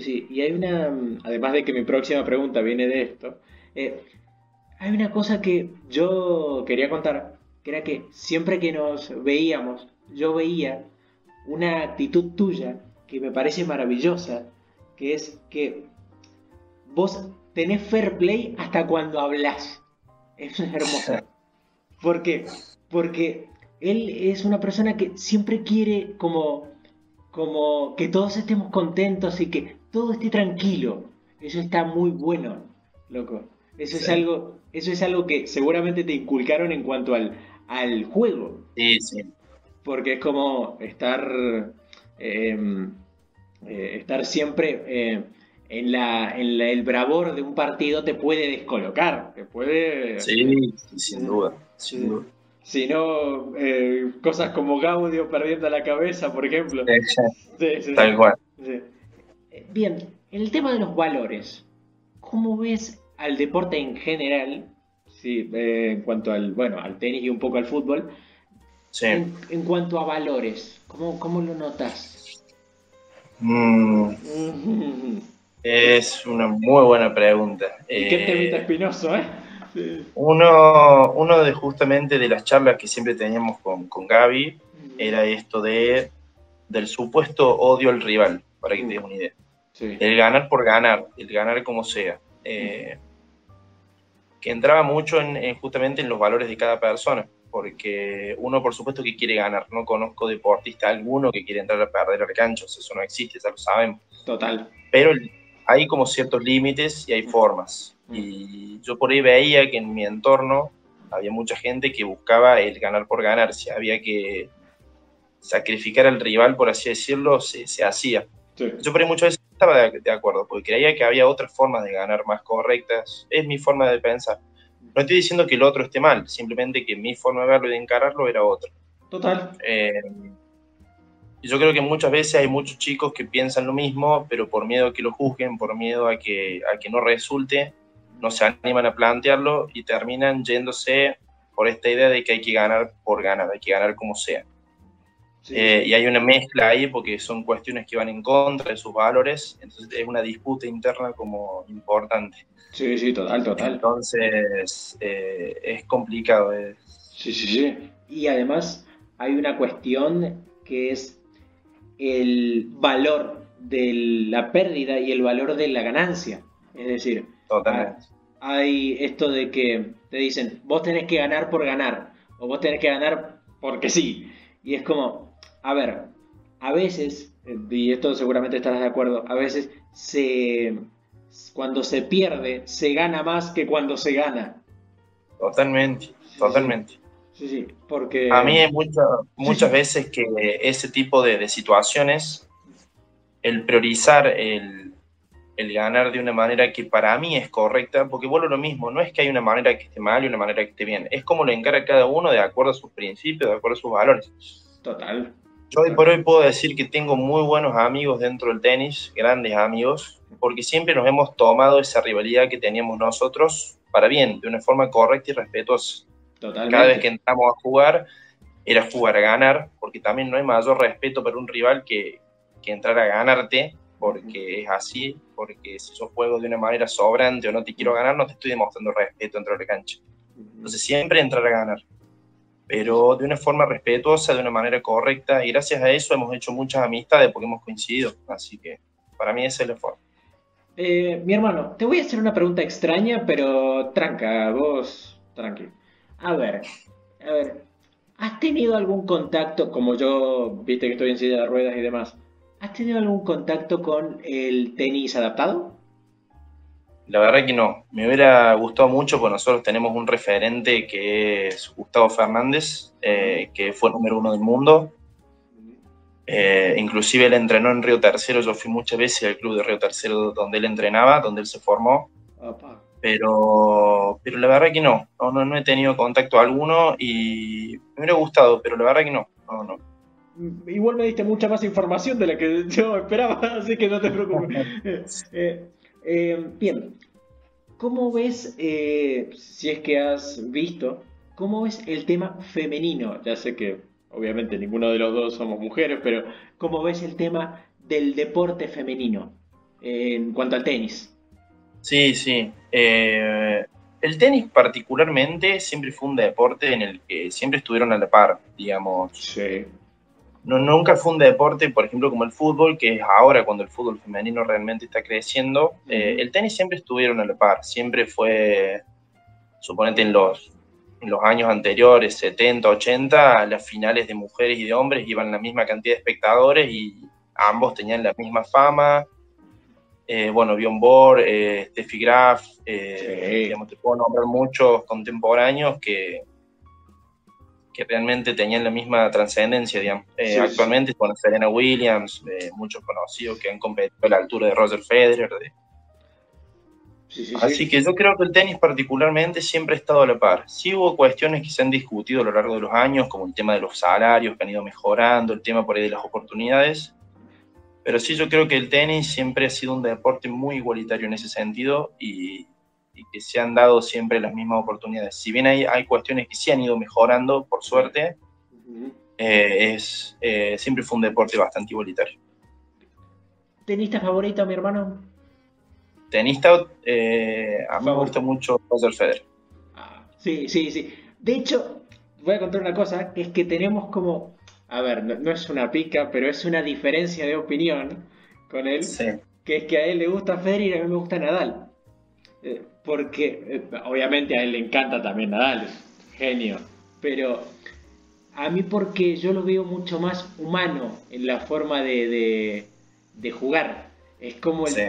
Sí, Y hay una, además de que mi próxima pregunta viene de esto, eh, hay una cosa que yo quería contar, que era que siempre que nos veíamos, yo veía una actitud tuya que me parece maravillosa, que es que vos tenés fair play hasta cuando hablas. Eso es hermoso. ¿Por qué? Porque él es una persona que siempre quiere como, como que todos estemos contentos y que todo esté tranquilo. Eso está muy bueno, loco. Eso es algo, eso es algo que seguramente te inculcaron en cuanto al, al juego. Sí, sí. Porque es como estar, em, eh, estar siempre eh, en, la, en el bravor de un partido te puede descolocar, te puede... Sí, sin duda, sin duda sino eh, cosas como Gaudio perdiendo la cabeza, por ejemplo. Tal cual. Bien, en el tema de los valores, ¿cómo ves al deporte en general? Sí, eh, en cuanto al, bueno, al tenis y un poco al fútbol. Sí. En, cuanto a valores, ¿cómo, cómo lo notas? Mm. es una muy buena pregunta. qué temita eh, espinoso, ¿eh? Uno, uno de justamente de las charlas que siempre teníamos con, con Gaby era esto de del supuesto odio al rival, para que te des una idea. El ganar por ganar, el ganar como sea. Eh, que entraba mucho en, justamente en los valores de cada persona, porque uno por supuesto que quiere ganar, no conozco deportista alguno que quiere entrar a perder al cancho, eso no existe, ya lo sabemos. Total. Pero hay como ciertos límites y hay formas. Y yo por ahí veía que en mi entorno había mucha gente que buscaba el ganar por ganar, si había que sacrificar al rival, por así decirlo, se, se hacía. Yo por ahí muchas veces estaba de, acuerdo, porque creía que había otras formas de ganar más correctas. Es mi forma de pensar. No estoy diciendo que el otro esté mal, simplemente que mi forma de verlo y de encararlo era otra. Total. Eh, yo creo que muchas veces hay muchos chicos que piensan lo mismo, pero por miedo a que lo juzguen, por miedo a que, a que no resulte, no se animan a plantearlo y terminan yéndose por esta idea de que hay que ganar por ganar, hay que ganar como sea. Eh, y hay una mezcla ahí porque son cuestiones que van en contra de sus valores, entonces es una disputa interna como importante. Sí, sí, total, total. Entonces eh, es complicado. Sí, sí, sí. Y además hay una cuestión que es el valor de la pérdida y el valor de la ganancia. Es decir, Totalmente. hay esto de que te dicen, vos tenés que ganar por ganar, o vos tenés que ganar porque sí. Y es como, a ver, a veces, y esto seguramente estarás de acuerdo, a veces se, cuando se pierde se gana más que cuando se gana. Totalmente, totalmente. Sí, sí, porque... A mí hay muchas veces que ese tipo de, situaciones, el priorizar el, el, ganar de una manera que para mí es correcta, porque vuelvo lo mismo, no es que hay una manera que esté mal y una manera que esté bien, es como lo encara cada uno de acuerdo a sus principios, de acuerdo a sus valores. Total. Yo hoy por hoy puedo decir que tengo muy buenos amigos dentro del tenis, grandes amigos, porque siempre nos hemos tomado esa rivalidad que teníamos nosotros para bien, de una forma correcta y respetuosa. Totalmente. Cada vez que entramos a jugar, era jugar a ganar, porque también no hay mayor respeto para un rival que, que entrar a ganarte, porque es así, porque si yo juego de una manera sobrante o no te quiero ganar, no te estoy demostrando respeto dentro de la cancha. Entonces siempre entrar a ganar pero de una forma respetuosa, de una manera correcta, y gracias a eso hemos hecho muchas amistades porque hemos coincidido, así que para mí ese es el esfuerzo. Eh, mi hermano, te voy a hacer una pregunta extraña, pero tranca, vos, tranqui. A ver, a ver, ¿has tenido algún contacto, como yo, viste que estoy en silla de ruedas y demás, ¿has tenido algún contacto con el tenis adaptado? La verdad que no. Me hubiera gustado mucho, porque nosotros tenemos un referente que es Gustavo Fernández, eh, que fue número uno del mundo. Eh, inclusive él entrenó en Río Tercero, yo fui muchas veces al club de Río Tercero donde él entrenaba, donde él se formó. Pero, pero la verdad que no. no, no, he tenido contacto alguno y me hubiera gustado, pero la verdad que no, no, no. Igual me diste mucha más información de la que yo esperaba, así que no te preocupes. eh, eh, bien, ¿cómo ves, eh, si es que has visto, cómo ves el tema femenino? Ya sé que obviamente ninguno de los dos somos mujeres, pero ¿cómo ves el tema del deporte femenino en cuanto al tenis? Sí, sí. Eh, el tenis particularmente siempre fue un deporte en el que siempre estuvieron a la par, digamos. Sí no, nunca fue un deporte, por ejemplo, como el fútbol, que es ahora cuando el fútbol femenino realmente está creciendo. Eh, el tenis siempre estuvieron a la par, siempre fue, suponete en los, en los años anteriores, 70, 80, las finales de mujeres y de hombres iban la misma cantidad de espectadores y ambos tenían la misma fama. Eh, bueno, Bjorn Borg, eh, Steffi Graf, eh, digamos, te puedo nombrar muchos contemporáneos que, que realmente tenían la misma trascendencia, digamos. Eh, actualmente con Serena Williams, eh, muchos conocidos que han competido a la altura de Roger Federer. Así que yo creo que el tenis particularmente siempre ha estado a la par. Sí hubo cuestiones que se han discutido a lo largo de los años, como el tema de los salarios que han ido mejorando, el tema por ahí de las oportunidades, pero sí yo creo que el tenis siempre ha sido un deporte muy igualitario en ese sentido y, y que se han dado siempre las mismas oportunidades. Si bien hay, hay cuestiones que sí han ido mejorando, por suerte, eh, es, eh, siempre fue un deporte bastante igualitario. ¿Tenista favorito, mi hermano? Tenista, eh, a mí me gusta mucho Roger Federer. Ah, sí, sí, sí. De hecho, voy a contar una cosa, que es que tenemos como, a ver, no, es una pica, pero es una diferencia de opinión con él, que es que a él le gusta Federer y a mí me gusta Nadal. Eh, porque eh, obviamente a él le encanta también Nadal, genio, pero a mí porque yo lo veo mucho más humano en la forma de, jugar. Es como el... Sí,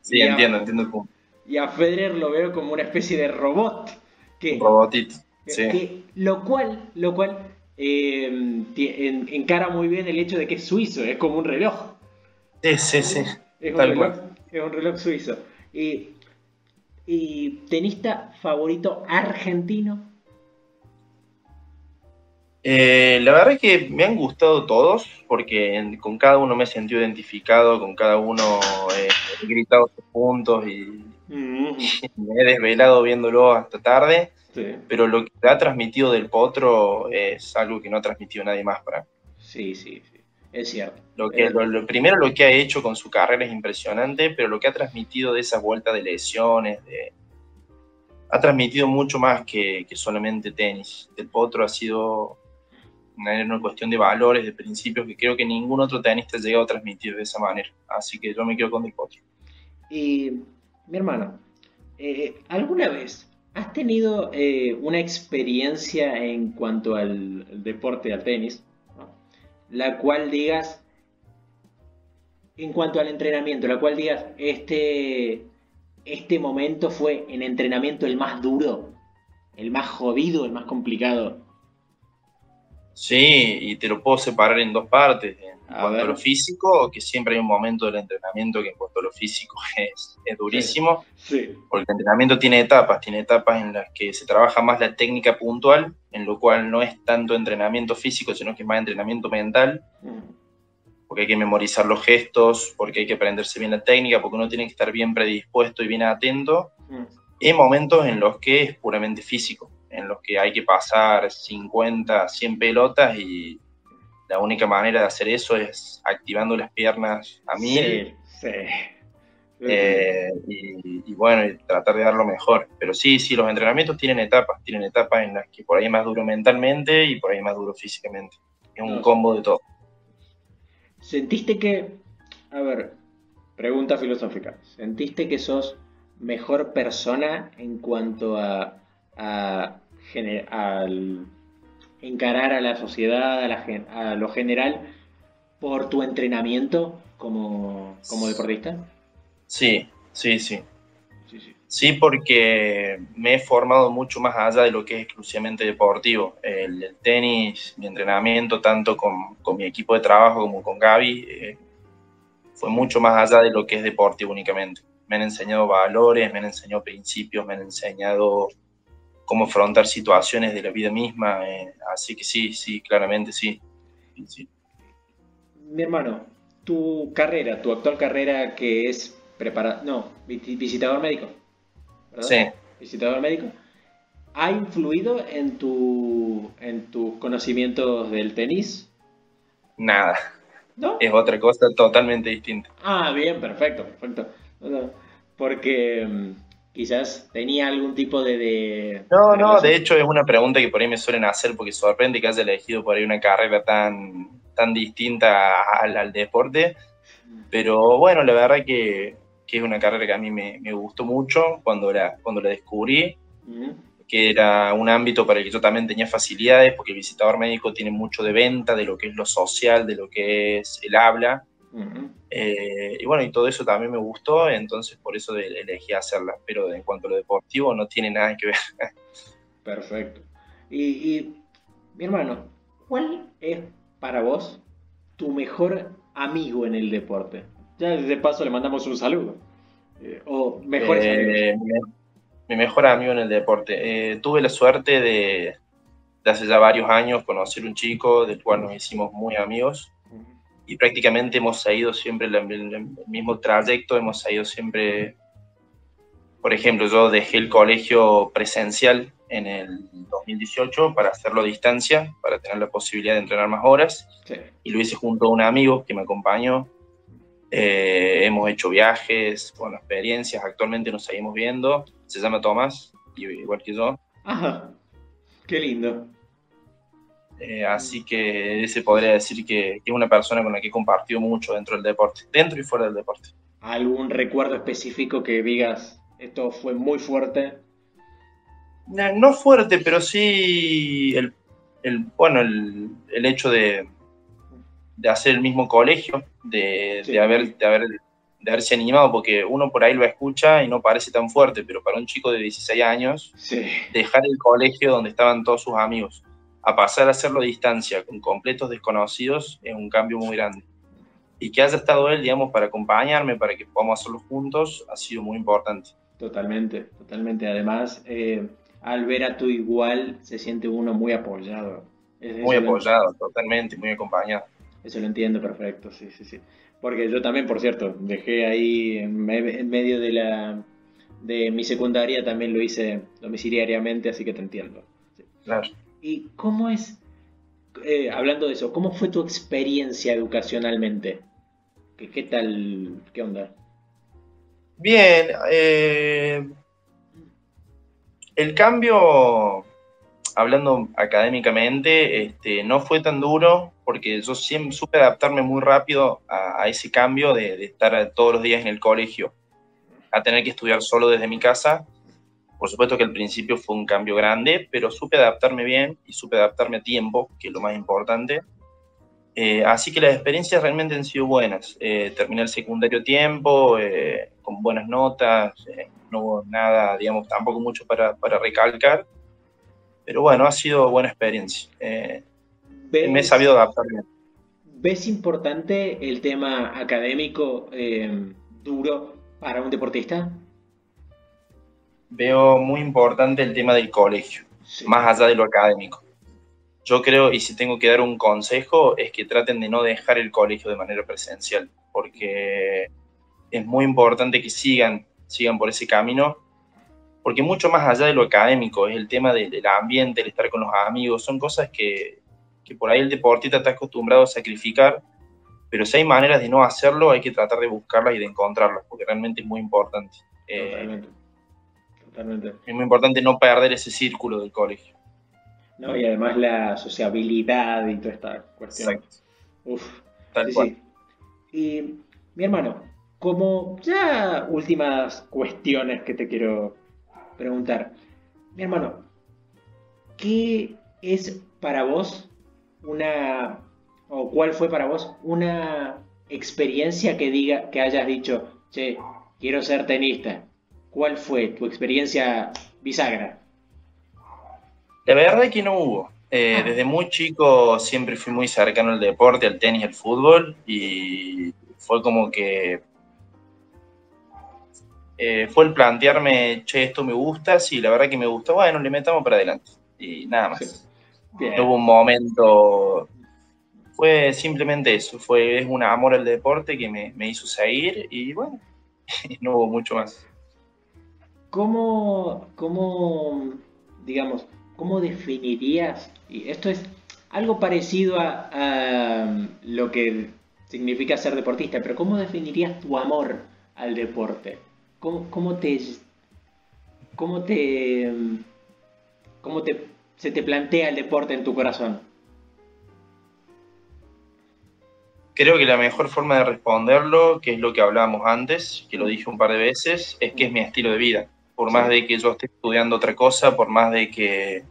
sí entiendo, entiendo cómo. Y a Federer lo veo como una especie de robot. Que, Un robotito, sí. Que, lo cual, lo cual eh, encara muy bien el hecho de que es suizo, es como un reloj. Sí, sí, sí. Es un, reloj, es un reloj suizo. Y, y tenista favorito argentino. Eh, la verdad es que me han gustado todos, porque con cada uno me he sentido identificado, con cada uno he gritado sus puntos y, mm. me he desvelado viéndolo hasta tarde. Pero lo que ha transmitido del Potro es algo que no ha transmitido nadie más para mí. Sí, sí, sí. Es cierto. Lo que, lo, primero lo que ha hecho con su carrera es impresionante, pero lo que ha transmitido de esas vueltas de lesiones, de, ha transmitido mucho más que, que solamente tenis. Del Potro ha sido una, cuestión de valores, de principios que creo que ningún otro tenista ha llegado a transmitir de esa manera. Así que yo me quedo con Del Potro. Y mi hermano, eh, ¿alguna vez has tenido eh, una experiencia en cuanto al, deporte, al tenis, la cual digas, en cuanto al entrenamiento, la cual digas, este, este momento fue en entrenamiento el más duro, el más jodido, el más complicado? Sí, y te lo puedo separar en dos partes. En cuanto a lo físico, que siempre hay un momento del entrenamiento que en cuanto a lo físico es, es durísimo. Sí, Porque el entrenamiento tiene etapas, tiene etapas en las que se trabaja más la técnica puntual, en lo cual no es tanto entrenamiento físico, sino que es más entrenamiento mental. Mm. Porque hay que memorizar los gestos, porque hay que aprenderse bien la técnica, porque uno tiene que estar bien predispuesto y bien atento. Mm. Y hay momentos en los que es puramente físico en los que hay que pasar 50, 100 pelotas y la única manera de hacer eso es activando las piernas a mí Sí, sí. Eh, y, bueno, y tratar de dar lo mejor. Pero sí, sí, los entrenamientos tienen etapas, tienen etapas en las que por ahí es más duro mentalmente y por ahí es más duro físicamente. Es un combo de todo. ¿Sentiste que, a ver, pregunta filosófica, ¿sentiste que sos mejor persona en cuanto a, a al encarar a la sociedad, a, lo general, por tu entrenamiento como, deportista? Sí, sí, sí. Sí, porque me he formado mucho más allá de lo que es exclusivamente deportivo. El, tenis, mi entrenamiento, tanto con, mi equipo de trabajo como con Gaby, eh, fue mucho más allá de lo que es deportivo únicamente. Me han enseñado valores, me han enseñado principios, me han enseñado cómo afrontar situaciones de la vida misma. Eh, así que sí, sí, claramente sí. Mi hermano, tu carrera, tu actual carrera que es preparar, no, visitador médico. ¿verdad? Sí. Visitador médico. ¿Ha influido en, tu, en tus conocimientos del tenis? Nada. ¿No? Es otra cosa totalmente distinta. Ah, bien, perfecto, perfecto. Porque mm, quizás tenía algún tipo de... no, no, de hecho es una pregunta que por ahí me suelen hacer porque sorprende que haya elegido por ahí una carrera tan, tan distinta al, deporte, pero bueno, la verdad que, que, es una carrera que a mí me, me gustó mucho cuando la, cuando la descubrí, que era un ámbito para el que yo también tenía facilidades, porque el visitador médico tiene mucho de venta, de lo que es lo social, de lo que es el habla, eh, y bueno, y todo eso también me gustó, entonces por eso elegí hacerla. Pero en cuanto a lo deportivo, no tiene nada que ver. Perfecto. Y, mi hermano, ¿cuál es para vos tu mejor amigo en el deporte? Ya de paso le mandamos un saludo. Eh, o mejores eh, Mi, mejor amigo en el deporte. tuve la suerte de, de hace ya varios años conocer un chico del cual nos hicimos muy amigos y prácticamente hemos seguido siempre el, mismo trayecto, hemos seguido siempre, por ejemplo, yo dejé el colegio presencial en el 2018 para hacerlo a distancia, para tener la posibilidad de entrenar más horas, y lo hice junto a un amigo que me acompañó. Eh, hemos hecho viajes, bueno, experiencias, actualmente nos seguimos viendo, se llama Tomás, igual que yo. Ajá, qué lindo. Eh, así que se podría decir que, es una persona con la que he compartido mucho dentro del deporte, dentro y fuera del deporte. ¿Algún recuerdo específico que digas, esto fue muy fuerte. No, fuerte, pero sí el, bueno, el, hecho de, de, hacer el mismo colegio, de, de, haber, de, haber, de haberse animado, porque uno por ahí lo escucha y no parece tan fuerte, pero para un chico de 16 años, dejar el colegio donde estaban todos sus amigos a pasar a hacerlo a distancia con completos desconocidos es un cambio muy grande. Y que haya estado él, digamos, para acompañarme, para que podamos hacerlo juntos, ha sido muy importante. Totalmente, totalmente. Además, eh, al ver a tu igual, se siente uno muy apoyado. muy apoyado, totalmente, muy acompañado. Eso lo entiendo perfecto, sí, sí, sí. Porque yo también, por cierto, dejé ahí en, medio de la de mi secundaria, también lo hice domiciliariamente, así que te entiendo. Claro. ¿Y cómo es, eh, hablando de eso, cómo fue tu experiencia educacionalmente? ¿Qué, tal, qué onda? Bien, eh, el cambio, hablando académicamente, este, no fue tan duro porque yo siempre supe adaptarme muy rápido a, ese cambio de, estar todos los días en el colegio, a tener que estudiar solo desde mi casa por supuesto que al principio fue un cambio grande, pero supe adaptarme bien y supe adaptarme a tiempo, que es lo más importante. Eh, así que las experiencias realmente han sido buenas. Eh, terminé el secundario a tiempo, eh, con buenas notas, no hubo nada, digamos, tampoco mucho para, para, recalcar, pero bueno, ha sido buena experiencia. me he sabido adaptar bien. ¿Ves importante el tema académico duro para un deportista? Veo muy importante el tema del colegio, más allá de lo académico. Yo creo, y si tengo que dar un consejo, es que traten de no dejar el colegio de manera presencial, porque es muy importante que sigan, sigan por ese camino, porque mucho más allá de lo académico, es el tema del ambiente, el estar con los amigos, son cosas que, que por ahí el deportista está acostumbrado a sacrificar, pero si hay maneras de no hacerlo, hay que tratar de buscarlas y de encontrarlas, porque realmente es muy importante. Eh, es muy importante no perder ese círculo del colegio. No, y además la sociabilidad y toda esta cuestión. Exacto. Uf, Tal cual. Y mi hermano, como ya últimas cuestiones que te quiero preguntar. Mi hermano, ¿qué es para vos una, o cuál fue para vos una experiencia que diga, que hayas dicho, che, quiero ser tenista? ¿Cuál fue tu experiencia bisagra? La verdad es que no hubo. Eh, ah. Desde muy chico siempre fui muy cercano al deporte, al tenis, al fútbol y fue como que eh, fue el plantearme, che, esto me gusta, sí, la verdad que me gusta, bueno, le metamos para adelante y nada más. No hubo un momento, fue simplemente eso, fue un amor al deporte que me, me hizo seguir y bueno, no hubo mucho más. ¿Cómo, cómo, digamos, cómo definirías, y esto es algo parecido a, lo que significa ser deportista, pero ¿cómo definirías tu amor al deporte? ¿Cómo, cómo te, cómo te, cómo te, se te plantea el deporte en tu corazón? Creo que la mejor forma de responderlo, que es lo que hablábamos antes, que lo dije un par de veces, es que es mi estilo de vida por más de que yo esté estudiando otra cosa, por más de que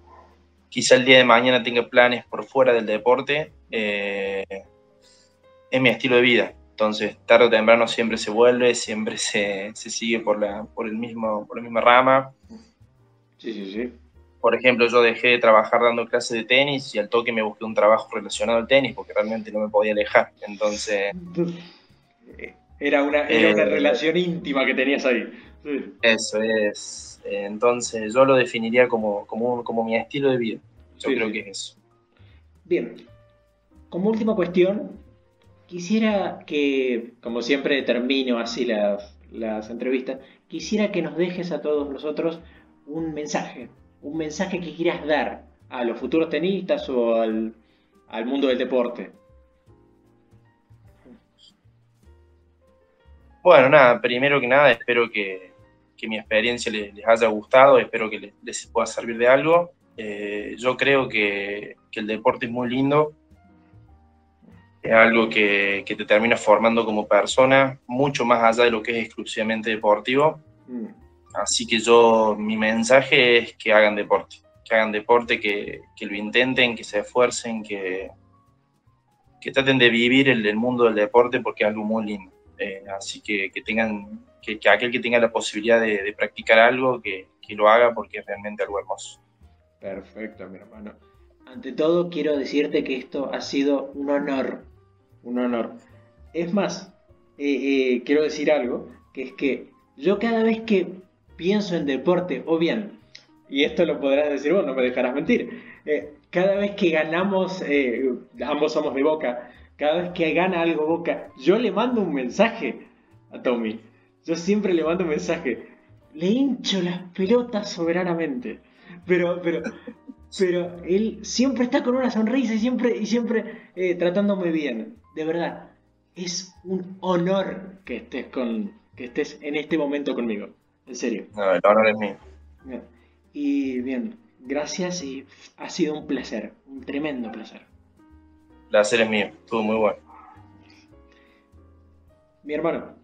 quizá el día de mañana tenga planes por fuera del deporte, eh, es mi estilo de vida. Entonces, tarde o temprano siempre se vuelve, siempre se, sigue por la, por, el mismo, por la misma rama. Sí, sí, sí. Por ejemplo, yo dejé de trabajar dando clases de tenis y al toque me busqué un trabajo relacionado al tenis porque realmente no me podía alejar. Entonces... Era una, era una eh, relación íntima que tenías ahí. Eso es. Entonces yo lo definiría como, como, mi estilo de vida. Yo creo que es eso. Bien. Como última cuestión, quisiera que, como siempre termino así las, las entrevistas, quisiera que nos dejes a todos nosotros un mensaje. Un mensaje que quieras dar a los futuros tenistas o al, al mundo del deporte. Bueno, nada, primero que nada espero que, que mi experiencia les, haya gustado, espero que les, pueda servir de algo. Eh, yo creo que, el deporte es muy lindo, es algo que, te termina formando como persona, mucho más allá de lo que es exclusivamente deportivo. Mm. Así que yo, mi mensaje es que hagan deporte, que hagan deporte, que, lo intenten, que se esfuercen, que, que traten de vivir el, mundo del deporte porque es algo muy lindo. Eh, así que, que tengan, que, aquel que tenga la posibilidad de, practicar algo, que, que, lo haga porque es realmente algo hermoso. Perfecto, mi hermano. Ante todo, quiero decirte que esto ha sido un honor, un honor. Es más, eh, eh, quiero decir algo, que es que yo cada vez que pienso en deporte, o bien, y esto lo podrás decir vos, no me dejarás mentir, eh, cada vez que ganamos, ambos somos de Boca, cada vez que gana algo Boca, yo le mando un mensaje a Tommy. Yo siempre le mando un mensaje. Le hincho las pelotas soberanamente. Pero, pero, pero él siempre está con una sonrisa y siempre, y siempre eh, tratándome bien. De verdad, es un honor que estés con, que estés en este momento conmigo. En serio. No, el honor es mío. Y bien, gracias y ha sido un placer, un tremendo placer. El placer es mío, estuvo muy bueno. Mi hermano,